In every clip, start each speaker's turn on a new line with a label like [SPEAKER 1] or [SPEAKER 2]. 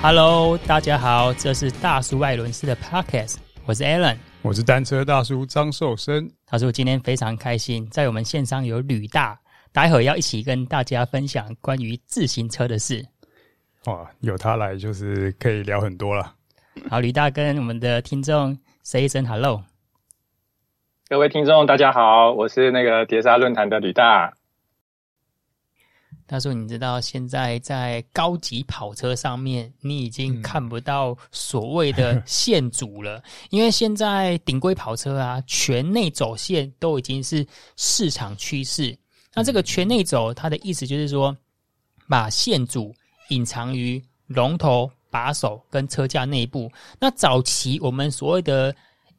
[SPEAKER 1] Hello，大家好，这是大叔爱轮式的 Podcast，我是 Alan，
[SPEAKER 2] 我是单车大叔张寿生。
[SPEAKER 1] 他说今天非常开心，在我们线上有吕大，待会儿要一起跟大家分享关于自行车的事。
[SPEAKER 2] 哇，有他来就是可以聊很多了。
[SPEAKER 1] 好，吕大跟我们的听众 say 一声 Hello。
[SPEAKER 3] 各位听众，大家好，我是那个碟刹论坛的吕大。
[SPEAKER 1] 他说：“你知道现在在高级跑车上面，你已经看不到所谓的 线组了，嗯、因为现在顶规跑车啊，全内走线都已经是市场趋势。那这个全内走，它的意思就是说，把线组隐藏于龙头、把手跟车架内部。那早期我们所谓的。”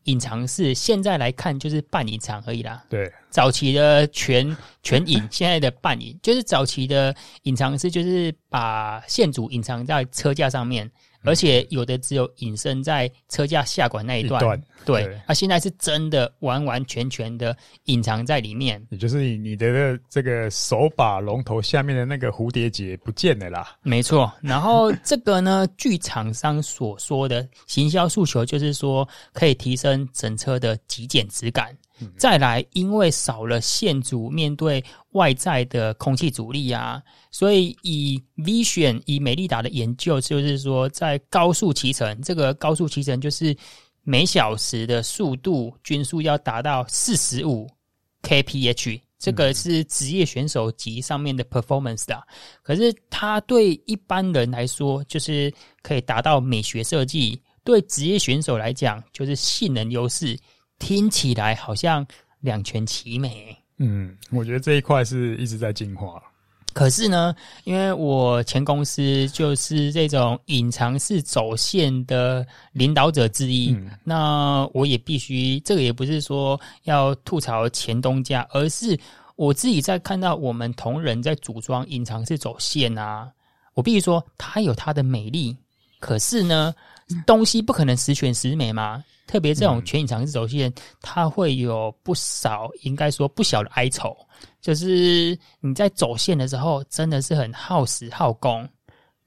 [SPEAKER 1] 隐藏式现在来看就是半隐藏而已啦。
[SPEAKER 2] 对，
[SPEAKER 1] 早期的全 全隐，现在的半隐，就是早期的隐藏式，就是把线组隐藏在车架上面。而且有的只有隐身在车架下管那一段，一段对，对，它现在是真的完完全全的隐藏在里面，
[SPEAKER 2] 也就是你你的这个手把龙头下面的那个蝴蝶结不见了啦。
[SPEAKER 1] 没错，然后这个呢，据厂商所说的行销诉求就是说，可以提升整车的极简质感。再来，因为少了线组面对外在的空气阻力啊，所以以 Vision 以美利达的研究，就是说在高速骑乘，这个高速骑乘就是每小时的速度均速要达到四十五 kph，这个是职业选手级上面的 performance 的。可是它对一般人来说，就是可以达到美学设计；对职业选手来讲，就是性能优势。听起来好像两全其美。
[SPEAKER 2] 嗯，我觉得这一块是一直在进化。
[SPEAKER 1] 可是呢，因为我前公司就是这种隐藏式走线的领导者之一，嗯、那我也必须，这个也不是说要吐槽前东家，而是我自己在看到我们同仁在组装隐藏式走线啊，我必须说它有它的美丽，可是呢，东西不可能十全十美嘛。特别这种全隐藏式走线，嗯、它会有不少，应该说不小的哀愁。就是你在走线的时候，真的是很耗时耗工。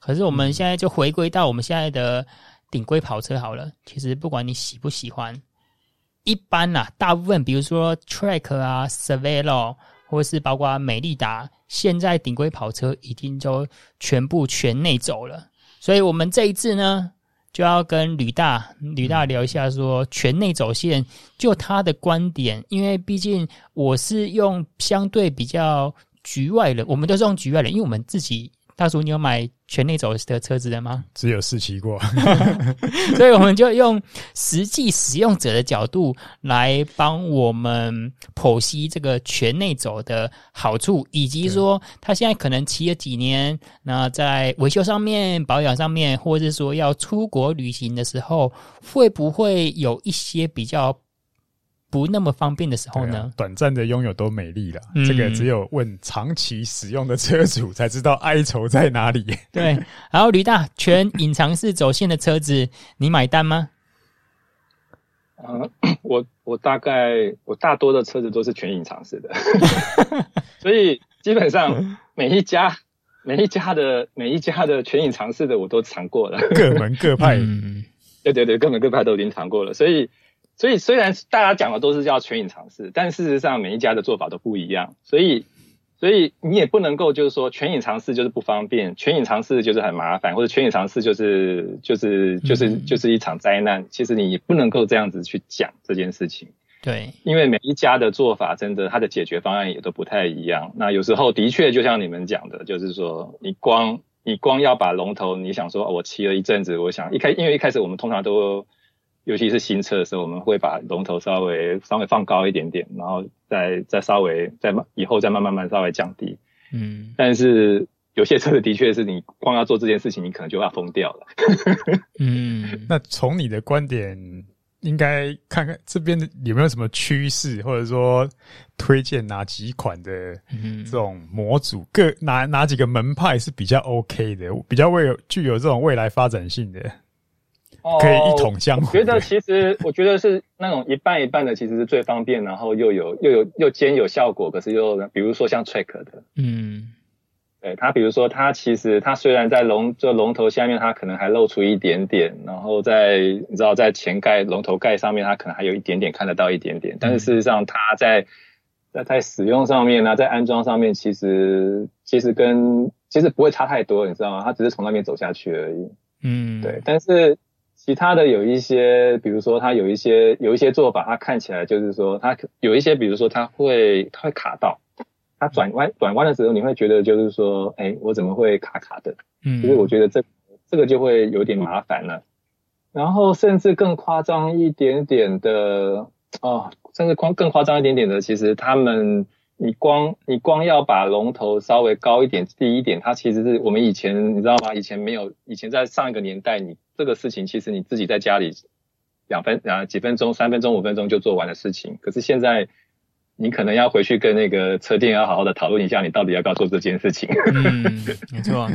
[SPEAKER 1] 可是我们现在就回归到我们现在的顶规跑车好了。其实不管你喜不喜欢，一般呐、啊，大部分比如说 Track 啊、Cervelo 或是包括美利达，现在顶规跑车已经就全部全内走了。所以我们这一次呢。就要跟吕大吕大聊一下，说全内走线，就他的观点，因为毕竟我是用相对比较局外人，我们都是用局外人，因为我们自己。大叔，你有买全内走的车子的吗？
[SPEAKER 2] 只有试骑过，
[SPEAKER 1] 所以我们就用实际使用者的角度来帮我们剖析这个全内走的好处，以及说他现在可能骑了几年，那在维修上面、保养上面，或者是说要出国旅行的时候，会不会有一些比较。不那么方便的时候呢？
[SPEAKER 2] 啊、短暂的拥有都美丽了，嗯、这个只有问长期使用的车主才知道哀愁在哪里。
[SPEAKER 1] 对，然后吕大全 隐藏式走线的车子，你买单吗？
[SPEAKER 3] 呃，我我大概我大多的车子都是全隐藏式的，所以基本上每一家每一家的每一家的全隐藏式的我都尝过了，
[SPEAKER 2] 各门各派，
[SPEAKER 1] 嗯，
[SPEAKER 3] 对对对，各门各派都已经尝过了，所以。所以虽然大家讲的都是叫全隐藏式，但事实上每一家的做法都不一样。所以，所以你也不能够就是说全隐藏式就是不方便，全隐藏式就是很麻烦，或者全隐藏式就是就是就是就是一场灾难。其实你也不能够这样子去讲这件事情。
[SPEAKER 1] 对，
[SPEAKER 3] 因为每一家的做法真的它的解决方案也都不太一样。那有时候的确就像你们讲的，就是说你光你光要把龙头，你想说我骑了一阵子，我想一开因为一开始我们通常都。尤其是新车的时候，我们会把龙头稍微稍微放高一点点，然后再再稍微再慢以后再慢慢慢稍微降低。嗯，但是有些车子的确是你光要做这件事情，你可能就要疯掉了。
[SPEAKER 2] 嗯，那从你的观点，应该看看这边有没有什么趋势，或者说推荐哪几款的这种模组，各哪哪几个门派是比较 OK 的，比较未有具有这种未来发展性的。可以一统江湖。我
[SPEAKER 3] 觉得其实，我觉得是那种一半一半的，其实是最方便，然后又有又有又兼有效果，可是又比如说像 Trek 的，
[SPEAKER 1] 嗯
[SPEAKER 3] 对，它比如说它其实它虽然在龙这龙头下面，它可能还露出一点点，然后在你知道在前盖龙头盖上面，它可能还有一点点看得到一点点，但是事实上它在在在使用上面呢，在安装上面，其实其实跟其实不会差太多，你知道吗？它只是从那边走下去而已。
[SPEAKER 1] 嗯，
[SPEAKER 3] 对，但是。其他的有一些，比如说它有一些有一些做法，它看起来就是说它有一些，比如说它会它会卡到，它转弯转弯的时候，你会觉得就是说，哎，我怎么会卡卡的？嗯，其实我觉得这这个就会有点麻烦了。然后甚至更夸张一点点的哦，甚至更更夸张一点点的，其实他们。你光你光要把龙头稍微高一点低一点，它其实是我们以前你知道吗？以前没有，以前在上一个年代，你这个事情其实你自己在家里两分啊几分钟、三分钟、五分钟就做完的事情。可是现在你可能要回去跟那个车店要好好的讨论一下，你到底要不要做这件事情。
[SPEAKER 1] 嗯，没错。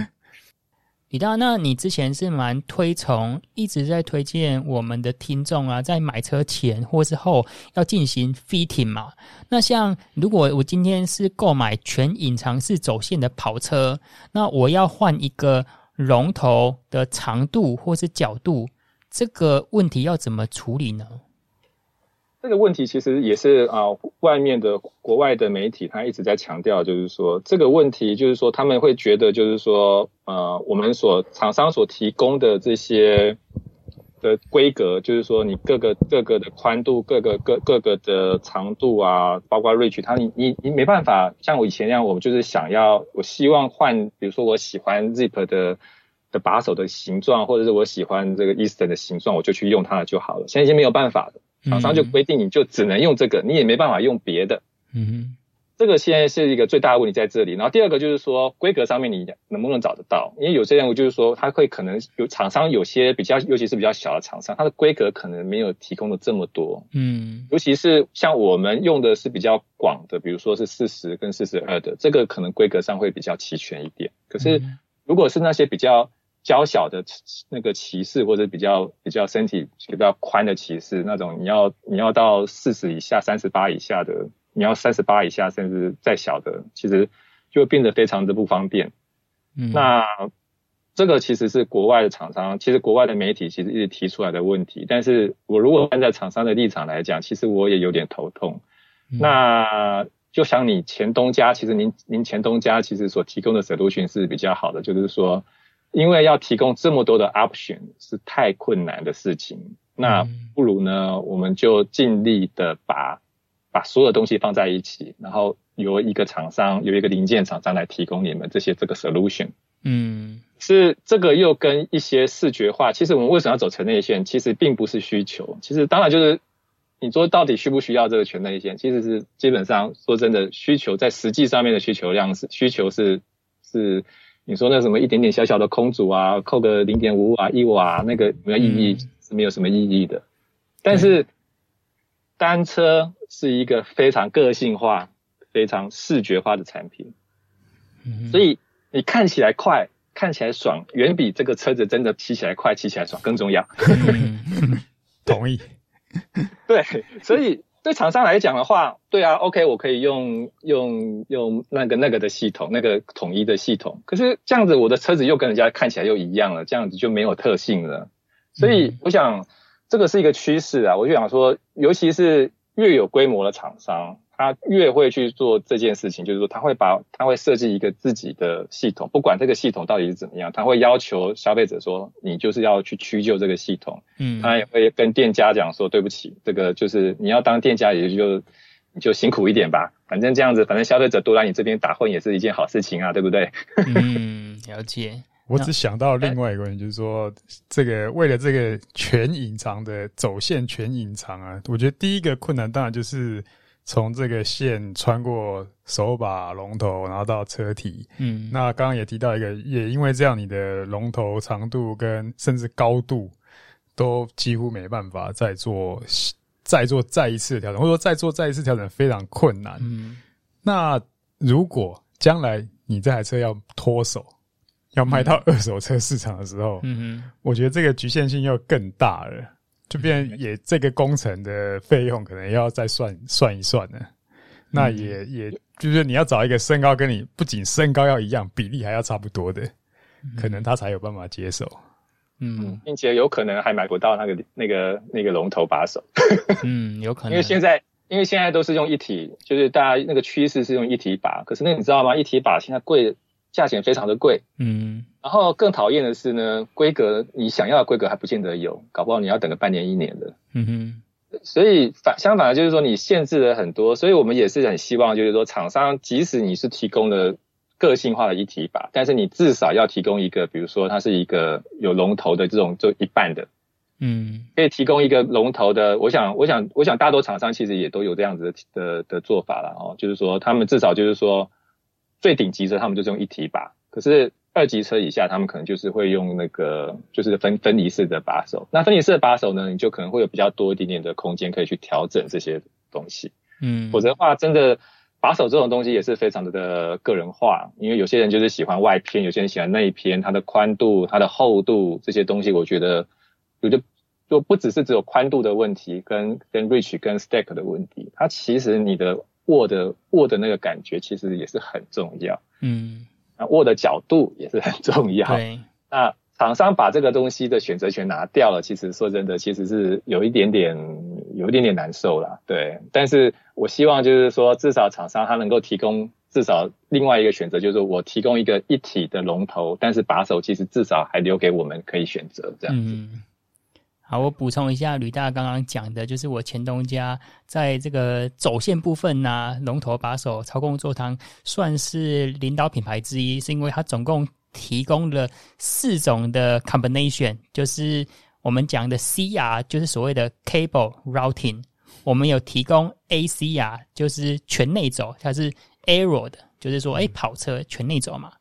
[SPEAKER 1] 李大，那你之前是蛮推崇，一直在推荐我们的听众啊，在买车前或是后要进行 fitting 嘛？那像如果我今天是购买全隐藏式走线的跑车，那我要换一个龙头的长度或是角度，这个问题要怎么处理呢？
[SPEAKER 3] 这个问题其实也是啊、外面的国外的媒体他一直在强调，就是说这个问题，就是说他们会觉得，就是说呃，我们所厂商所提供的这些的规格，就是说你各个各个的宽度，各个各各个的长度啊，包括 reach，它你你你没办法像我以前那样，我就是想要，我希望换，比如说我喜欢 Zip 的的把手的形状，或者是我喜欢这个 Eastern 的形状，我就去用它就好了。现在已经没有办法了。厂商就规定你就只能用这个，你也没办法用别的。
[SPEAKER 1] 嗯哼，
[SPEAKER 3] 这个现在是一个最大的问题在这里。然后第二个就是说规格上面你能不能找得到？因为有些人就是说他会可能有厂商有些比较，尤其是比较小的厂商，它的规格可能没有提供的这么多。
[SPEAKER 1] 嗯，
[SPEAKER 3] 尤其是像我们用的是比较广的，比如说是四十跟四十二的，这个可能规格上会比较齐全一点。可是如果是那些比较娇小的那个骑士，或者比较比较身体比较宽的骑士，那种你要你要到四十以下、三十八以下的，你要三十八以下，甚至再小的，其实就会变得非常的不方便。
[SPEAKER 1] 嗯，
[SPEAKER 3] 那这个其实是国外的厂商，其实国外的媒体其实一直提出来的问题。但是我如果站在厂商的立场来讲，其实我也有点头痛。
[SPEAKER 1] 嗯，
[SPEAKER 3] 那就像你前东家，其实您您前东家其实所提供的 solution 是比较好的，就是说。因为要提供这么多的 option 是太困难的事情，那不如呢，我们就尽力的把把所有东西放在一起，然后由一个厂商，由一个零件厂商来提供你们这些这个 solution。
[SPEAKER 1] 嗯，
[SPEAKER 3] 是这个又跟一些视觉化，其实我们为什么要走全内线？其实并不是需求，其实当然就是你说到底需不需要这个全内线？其实是基本上说真的，需求在实际上面的需求量是需求是是。你说那什么一点点小小的空阻啊，扣个零点五瓦一瓦，那个没有意义，是没有什么意义的。但是单车是一个非常个性化、非常视觉化的产品，所以你看起来快，看起来爽，远比这个车子真的骑起来快、骑起来爽更重要。
[SPEAKER 2] 同意。
[SPEAKER 3] 对，所以。对厂商来讲的话，对啊，OK，我可以用用用那个那个的系统，那个统一的系统。可是这样子，我的车子又跟人家看起来又一样了，这样子就没有特性了。所以我想，这个是一个趋势啊。我就想说，尤其是越有规模的厂商。他越会去做这件事情，就是说他会把他会设计一个自己的系统，不管这个系统到底是怎么样，他会要求消费者说，你就是要去屈就这个系统。
[SPEAKER 1] 嗯，
[SPEAKER 3] 他也会跟店家讲说，对不起，这个就是你要当店家，也就你就辛苦一点吧，反正这样子，反正消费者多来你这边打混也是一件好事情啊，对不对？
[SPEAKER 1] 嗯，了解。
[SPEAKER 2] 我只想到另外一个问题，就是说这个为了这个全隐藏的走线全隐藏啊，我觉得第一个困难当然就是。从这个线穿过手把龙头，然后到车体，
[SPEAKER 1] 嗯，
[SPEAKER 2] 那刚刚也提到一个，也因为这样，你的龙头长度跟甚至高度都几乎没办法再做再做再一次的调整，或者说再做再一次调整非常困难。
[SPEAKER 1] 嗯，
[SPEAKER 2] 那如果将来你这台车要脱手，要卖到二手车市场的时候，
[SPEAKER 1] 嗯，
[SPEAKER 2] 我觉得这个局限性又更大了。就变也这个工程的费用可能要再算算一算呢，那也也就是你要找一个身高跟你不仅身高要一样，比例还要差不多的，可能他才有办法接受。
[SPEAKER 3] 嗯，并且有可能还买不到那个那个那个龙头把手。
[SPEAKER 1] 嗯，有可 能，
[SPEAKER 3] 因为现在因为现在都是用一体，就是大家那个趋势是用一体把，可是那你知道吗？一体把现在贵，价钱非常的贵。嗯，然后更讨厌的是呢，规格你想要的规格还不见得有，搞不好你要等个半年一年的。嗯哼，所以反相反的就是说你限制了很多，所以我们也是很希望就是说厂商即使你是提供了。个性化的一体把，但是你至少要提供一个，比如说它是一个有龙头的这种，就一半的，嗯，可以提供一个龙头的。我想，我想，我想，大多厂商其实也都有这样子的的的做法了哦，就是说他们至少就是说最顶级的，他们就是用一体把，可是二级车以下，他们可能就是会用那个就是分分离式的把手。那分离式的把手呢，你就可能会有比较多一点点的空间可以去调整这些东西，嗯，否则的话，真的。把手这种东西也是非常的的个人化，因为有些人就是喜欢外偏，有些人喜欢内偏，它的宽度、它的厚度这些东西，我觉得，我觉得就不只是只有宽度的问题，跟跟 reach 跟 stack 的问题，它其实你的握的握的那个感觉其实也是很重要，嗯，那握的角度也是很重要，对，那。厂商把这个东西的选择权拿掉了，其实说真的，其实是有一点点，有一点点难受啦。对。但是我希望就是说，至少厂商他能够提供至少另外一个选择，就是说我提供一个一体的龙头，但是把手其实至少还留给我们可以选择这样子。嗯。
[SPEAKER 1] 好，我补充一下吕大刚刚讲的，就是我前东家在这个走线部分呐、啊，龙头把手操控座舱算是领导品牌之一，是因为它总共。提供了四种的 combination，就是我们讲的 CR，就是所谓的 cable routing。我们有提供 ACR，就是全内走，它是 aero 的，就是说，哎，跑车全内走嘛。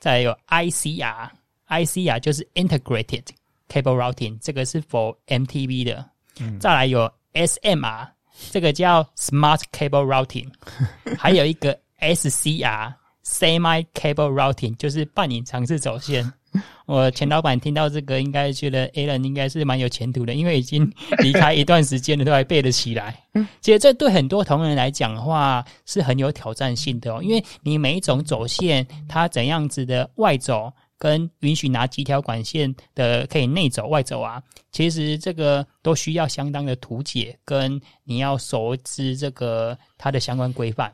[SPEAKER 1] 再有 ICR，ICR 就是 integrated cable routing，这个是 for MTV 的。嗯。再来有 SMR，这个叫 smart cable routing，还有一个 SCR。Semi cable routing 就是半隐藏式走线。我前老板听到这个，应该觉得 Alan 应该是蛮有前途的，因为已经 离开一段时间了，都还背得起来。其实这对很多同仁来讲的话是很有挑战性的哦，因为你每一种走线，它怎样子的外走，跟允许拿几条管线的可以内走外走啊，其实这个都需要相当的图解，跟你要熟知这个它的相关规范。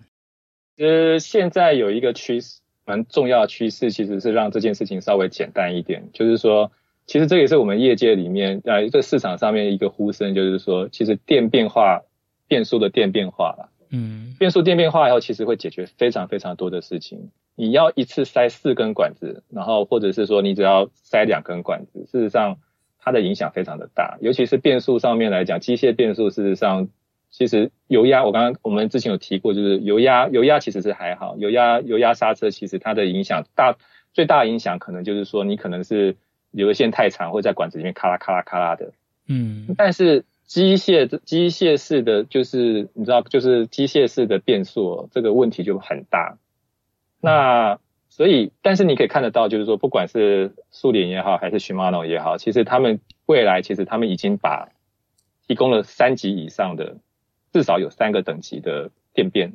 [SPEAKER 3] 其实现在有一个趋势，蛮重要的趋势，其实是让这件事情稍微简单一点。就是说，其实这也是我们业界里面在这市场上面一个呼声，就是说，其实电变化、变速的电变化了。嗯，变速电变化以后，其实会解决非常非常多的事情。你要一次塞四根管子，然后或者是说你只要塞两根管子，事实上它的影响非常的大。尤其是变速上面来讲，机械变速事实上。其实油压，我刚刚我们之前有提过，就是油压，油压其实是还好，油压油压刹车其实它的影响大，最大的影响可能就是说你可能是留的线太长，会在管子里面咔啦咔啦咔啦的，嗯，但是机械机械式的就是你知道，就是机械式的变速这个问题就很大。那所以，但是你可以看得到，就是说不管是苏联也好，还是 Shimano 也好，其实他们未来其实他们已经把提供了三级以上的。至少有三个等级的电变，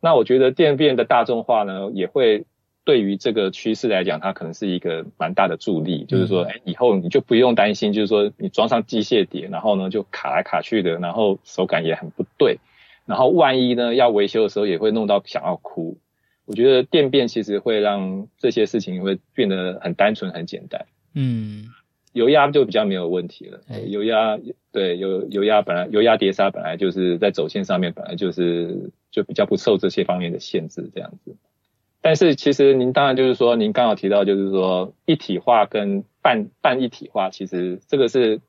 [SPEAKER 3] 那我觉得电变的大众化呢，也会对于这个趋势来讲，它可能是一个蛮大的助力。就是说，哎，以后你就不用担心，就是说你装上机械碟，然后呢就卡来卡去的，然后手感也很不对，然后万一呢要维修的时候也会弄到想要哭。我觉得电变其实会让这些事情会变得很单纯、很简单。嗯。油压就比较没有问题了。油压对油油压本来油压碟刹本来就是在走线上面本来就是就比较不受这些方面的限制这样子。但是其实您当然就是说您刚好提到就是说一体化跟半半一体化，其实这个是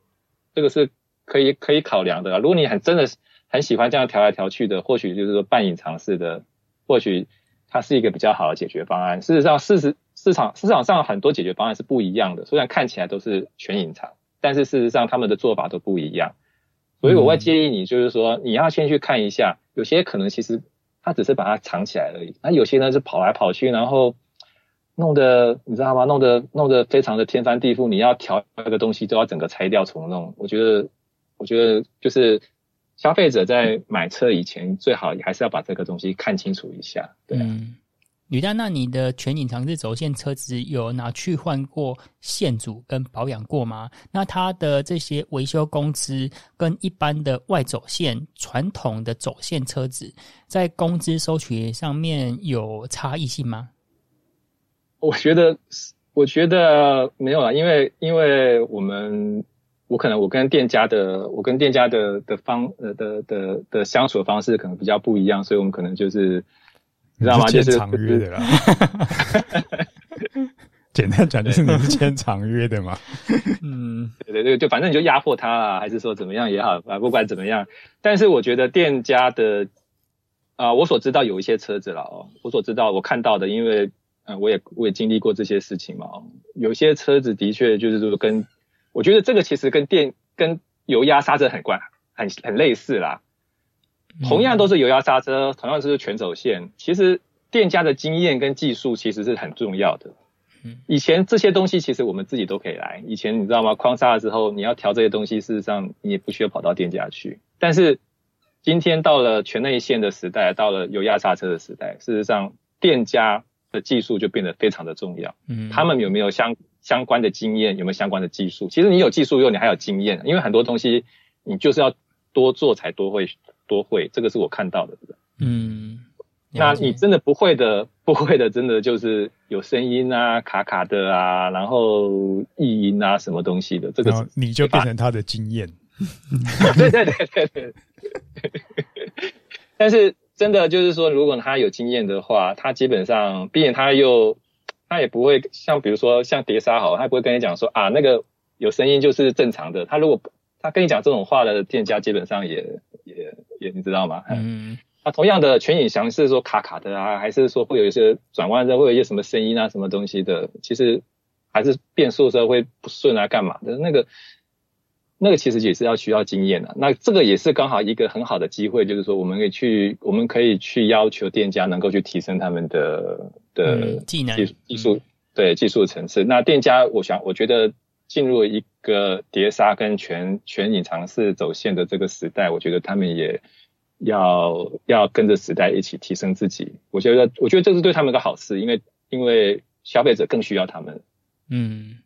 [SPEAKER 3] 这个是可以可以考量的。如果你很真的很喜欢这样调来调去的，或许就是说半隐藏式的，或许它是一个比较好的解决方案。事实上事实。市场市场上很多解决方案是不一样的，虽然看起来都是全隐藏，但是事实上他们的做法都不一样。所以我会建议你，就是说你要先去看一下，有些可能其实他只是把它藏起来而已，那有些呢是跑来跑去，然后弄得你知道吗？弄得弄得非常的天翻地覆，你要调那个东西都要整个拆掉重弄。我觉得，我觉得就是消费者在买车以前，最好还是要把这个东西看清楚一下。对、啊。
[SPEAKER 1] 吕大，那你的全隐藏式走线车子有拿去换过线组跟保养过吗？那它的这些维修工资跟一般的外走线传统的走线车子在工资收取上面有差异性吗？
[SPEAKER 3] 我觉得，我觉得没有啦，因为因为我们我可能我跟店家的我跟店家的的方呃的的的，的相处的方式可能比较不一样，所以我们可能就是。你知道吗？
[SPEAKER 2] 签长约的啦。简单讲就是你是签长约的嘛。
[SPEAKER 3] 嗯，对对对，就反正你就压迫他啊，还是说怎么样也好啊，不管怎么样。但是我觉得店家的啊、呃，我所知道有一些车子了哦，我所知道我看到的，因为嗯、呃，我也我也经历过这些事情嘛。有些车子的确就是说跟，我觉得这个其实跟电跟油压刹车很关很很类似啦。同样都是油压刹车，同样都是全走线。其实店家的经验跟技术其实是很重要的。以前这些东西其实我们自己都可以来。以前你知道吗？框刹了之后，你要调这些东西，事实上你也不需要跑到店家去。但是今天到了全内线的时代，到了油压刹车的时代，事实上店家的技术就变得非常的重要。嗯，他们有没有相相关的经验？有没有相关的技术？其实你有技术，又你还有经验，因为很多东西你就是要多做才多会。多会，这个是我看到的。嗯，那你真的不会的，不会的，真的就是有声音啊，卡卡的啊，然后异音啊，什么东西的，这个
[SPEAKER 2] 你就变成他的经验。
[SPEAKER 3] 对对对对对。但是真的就是说，如果他有经验的话，他基本上，毕竟他又他也不会像比如说像碟刹好，他不会跟你讲说啊，那个有声音就是正常的。他如果他跟你讲这种话的店家，基本上也也。也你知道吗？嗯，那同样的全影像是说卡卡的啊，还是说会有一些转弯的，会有一些什么声音啊，什么东西的？其实还是变速的时候会不顺啊，干嘛的？那个那个其实也是要需要经验的。那这个也是刚好一个很好的机会，就是说我们可以去，我们可以去要求店家能够去提升他们的的技能、技技术，对技术层次。那店家，我想我觉得。进入一个碟刹跟全全隐藏式走线的这个时代，我觉得他们也要要跟着时代一起提升自己。我觉得，我觉得这是对他们的好事，因为因为消费者更需要他们。
[SPEAKER 1] 嗯，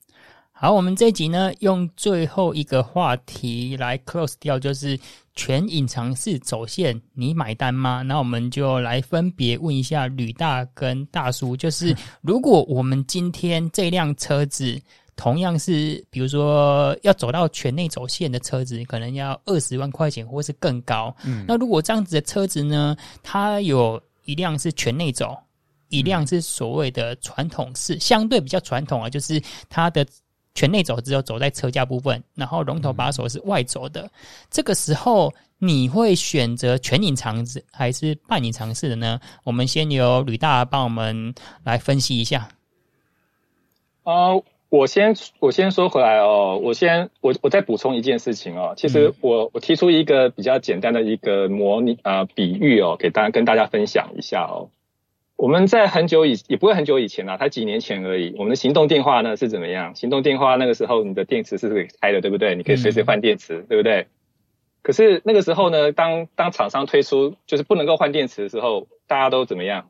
[SPEAKER 1] 好，我们这一集呢，用最后一个话题来 close 掉，就是全隐藏式走线，你买单吗？那我们就来分别问一下吕大跟大叔，就是 如果我们今天这辆车子。同样是，比如说要走到全内走线的车子，可能要二十万块钱，或是更高。嗯，那如果这样子的车子呢，它有一辆是全内走，一辆是所谓的传统式，相对比较传统啊，就是它的全内走只有走在车架部分，然后龙头把手是外走的。这个时候，你会选择全隐藏式还是半隐藏式的呢？我们先由吕大帮我们来分析一下。
[SPEAKER 3] 哦。我先我先说回来哦，我先我我再补充一件事情哦。其实我我提出一个比较简单的一个模拟啊、呃、比喻哦，给大家跟大家分享一下哦。我们在很久以也不会很久以前啊，才几年前而已。我们的行动电话呢是怎么样？行动电话那个时候你的电池是可以开的，对不对？你可以随时换电池，对不对？可是那个时候呢，当当厂商推出就是不能够换电池的时候，大家都怎么样？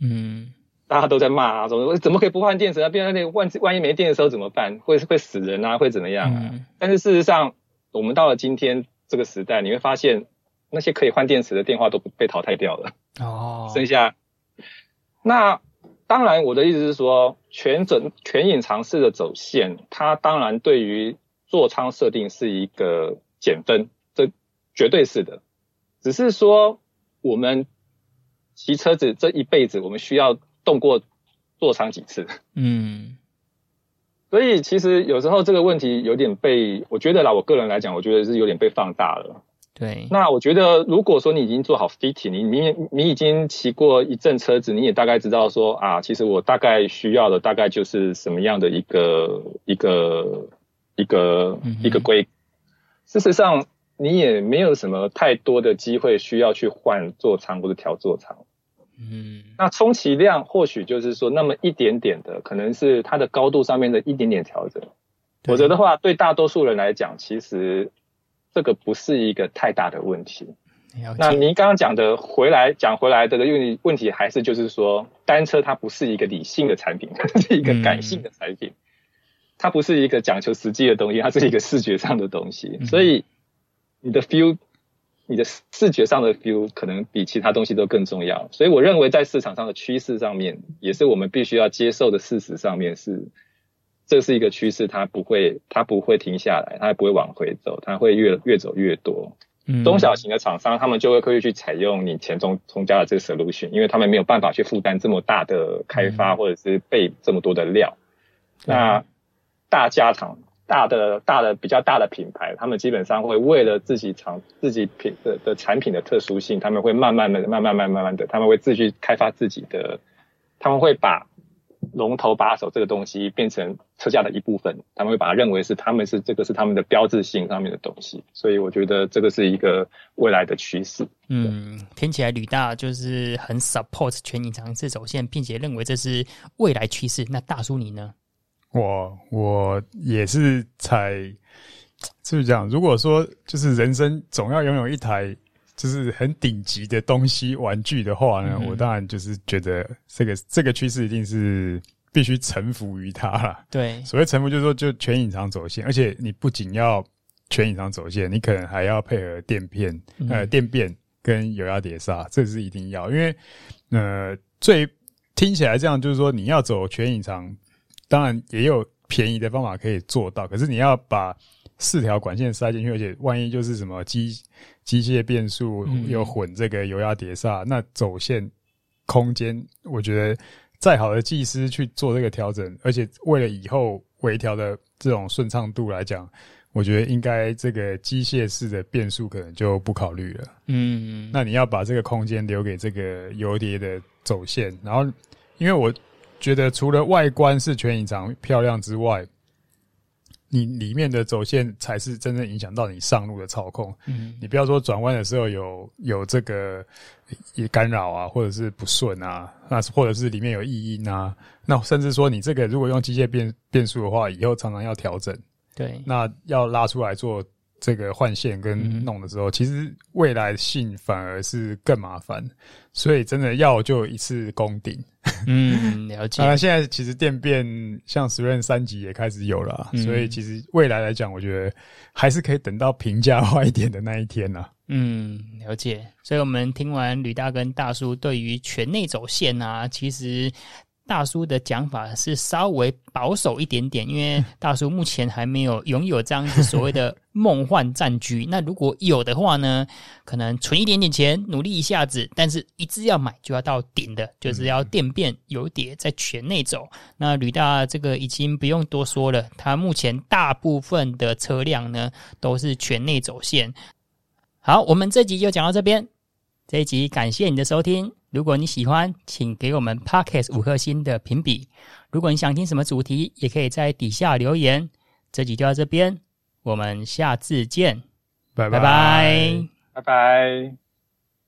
[SPEAKER 3] 嗯。大家都在骂啊，说怎么可以不换电池啊？变成那万万一没电的时候怎么办？会会死人啊？会怎么样啊？嗯、但是事实上，我们到了今天这个时代，你会发现那些可以换电池的电话都被淘汰掉了。哦，剩下那当然，我的意思是说，全整全隐藏式的走线，它当然对于座舱设定是一个减分，这绝对是的。只是说我们骑车子这一辈子，我们需要。动过座舱几次？嗯，所以其实有时候这个问题有点被，我觉得啦，我个人来讲，我觉得是有点被放大了。
[SPEAKER 1] 对，
[SPEAKER 3] 那我觉得如果说你已经做好 fitting，你你你已经骑过一阵车子，你也大概知道说啊，其实我大概需要的大概就是什么样的一个一个一个、嗯、一个规。事实上，你也没有什么太多的机会需要去换座舱或者调座舱。嗯，那充其量或许就是说那么一点点的，可能是它的高度上面的一点点调整。否则的话，对大多数人来讲，其实，这个不是一个太大的问题。那您刚刚讲的回来讲回来的问题问题还是就是说，单车它不是一个理性的产品，它是一个感性的产品，它不是一个讲求实际的东西，它是一个视觉上的东西。所以你的 feel，你的视觉上的 feel 可能比其他东西都更重要。所以我认为在市场上的趋势上面，也是我们必须要接受的事实上面是，这是一个趋势，它不会它不会停下来，它也不会往回走，它会越越走越多。中小型的厂商，他们就会刻意去采用你前中中加的这个 solution，因为他们没有办法去负担这么大的开发，或者是备这么多的料。那大家厂、大的、大的比较大的品牌，他们基本上会为了自己厂、自己品的的产品的特殊性，他们会慢慢的、慢慢、慢慢、慢的，他们会自己开发自己的，他们会把。龙头把手这个东西变成车架的一部分，他们会把它认为是他们是这个是他们的标志性上面的东西，所以我觉得这个是一个未来的趋势。
[SPEAKER 1] 嗯，听起来吕大就是很 support 全隐藏式走线，并且认为这是未来趋势。那大叔你呢？
[SPEAKER 2] 我我也是采，就是这样。如果说就是人生总要拥有一台。就是很顶级的东西玩具的话呢，嗯、我当然就是觉得这个这个趋势一定是必须臣服于它了。
[SPEAKER 1] 对，
[SPEAKER 2] 所谓臣服就是说就全隐藏走线，而且你不仅要全隐藏走线，你可能还要配合垫片、嗯、呃垫变跟油压碟刹，这是一定要。因为呃最听起来这样就是说你要走全隐藏，当然也有便宜的方法可以做到，可是你要把四条管线塞进去，而且万一就是什么机机械变速又混这个油压碟刹，嗯、那走线空间，我觉得再好的技师去做这个调整，而且为了以后微调的这种顺畅度来讲，我觉得应该这个机械式的变速可能就不考虑了。嗯，那你要把这个空间留给这个油碟的走线，然后因为我觉得除了外观是全隐藏漂亮之外，你里面的走线才是真正影响到你上路的操控。嗯，你不要说转弯的时候有有这个也干扰啊，或者是不顺啊，那或者是里面有异音啊，那甚至说你这个如果用机械变变速的话，以后常常要调整。
[SPEAKER 1] 对，
[SPEAKER 2] 那要拉出来做这个换线跟弄的时候，嗯、其实未来性反而是更麻烦，所以真的要就一次攻顶。
[SPEAKER 1] 嗯，了解。
[SPEAKER 2] 当然，现在其实电变像 SRAM 三级也开始有了，嗯、所以其实未来来讲，我觉得还是可以等到平价化一点的那一天呐。
[SPEAKER 1] 嗯，了解。所以我们听完吕大跟大叔对于全内走线啊，其实。大叔的讲法是稍微保守一点点，因为大叔目前还没有拥有这样子所谓的梦幻战局。那如果有的话呢，可能存一点点钱，努力一下子，但是一直要买就要到顶的，就是要电变油碟在全内走。那吕大这个已经不用多说了，他目前大部分的车辆呢都是全内走线。好，我们这集就讲到这边，这一集感谢你的收听。如果你喜欢，请给我们 Podcast 五颗星的评比。如果你想听什么主题，也可以在底下留言。这集就到这边，我们下次见，拜拜拜拜。拜拜。